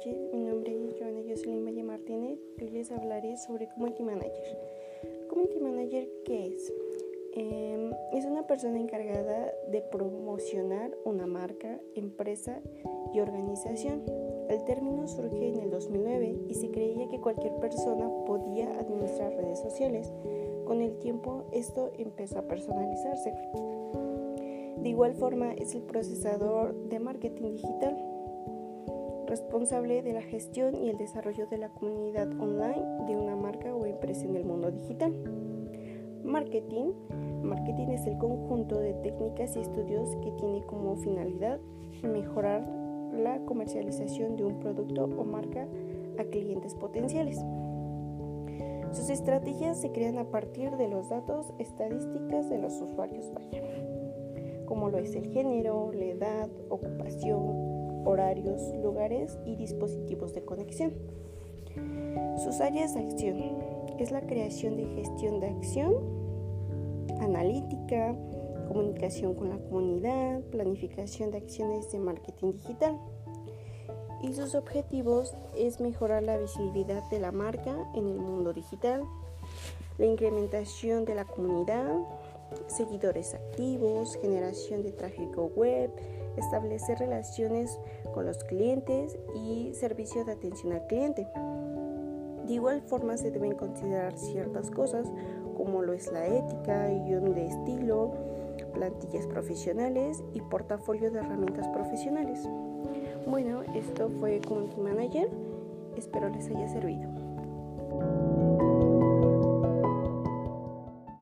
noches, mi nombre es Joana Jocelyn Valle Martínez y hoy les hablaré sobre Community Manager. Community Manager, ¿qué es? Eh, es una persona encargada de promocionar una marca, empresa y organización. El término surge en el 2009 y se creía que cualquier persona podía administrar redes sociales. Con el tiempo esto empezó a personalizarse. De igual forma es el procesador de marketing digital responsable de la gestión y el desarrollo de la comunidad online de una marca o empresa en el mundo digital. Marketing. Marketing es el conjunto de técnicas y estudios que tiene como finalidad mejorar la comercialización de un producto o marca a clientes potenciales. Sus estrategias se crean a partir de los datos estadísticas de los usuarios, como lo es el género, la edad, ocupación, horarios, lugares y dispositivos de conexión. Sus áreas de acción es la creación de gestión de acción, analítica, comunicación con la comunidad, planificación de acciones de marketing digital. Y sus objetivos es mejorar la visibilidad de la marca en el mundo digital, la incrementación de la comunidad, seguidores activos, generación de tráfico web, establecer relaciones con los clientes y servicio de atención al cliente. De igual forma se deben considerar ciertas cosas como lo es la ética, guion de estilo, plantillas profesionales y portafolio de herramientas profesionales. Bueno, esto fue Community Manager. Espero les haya servido.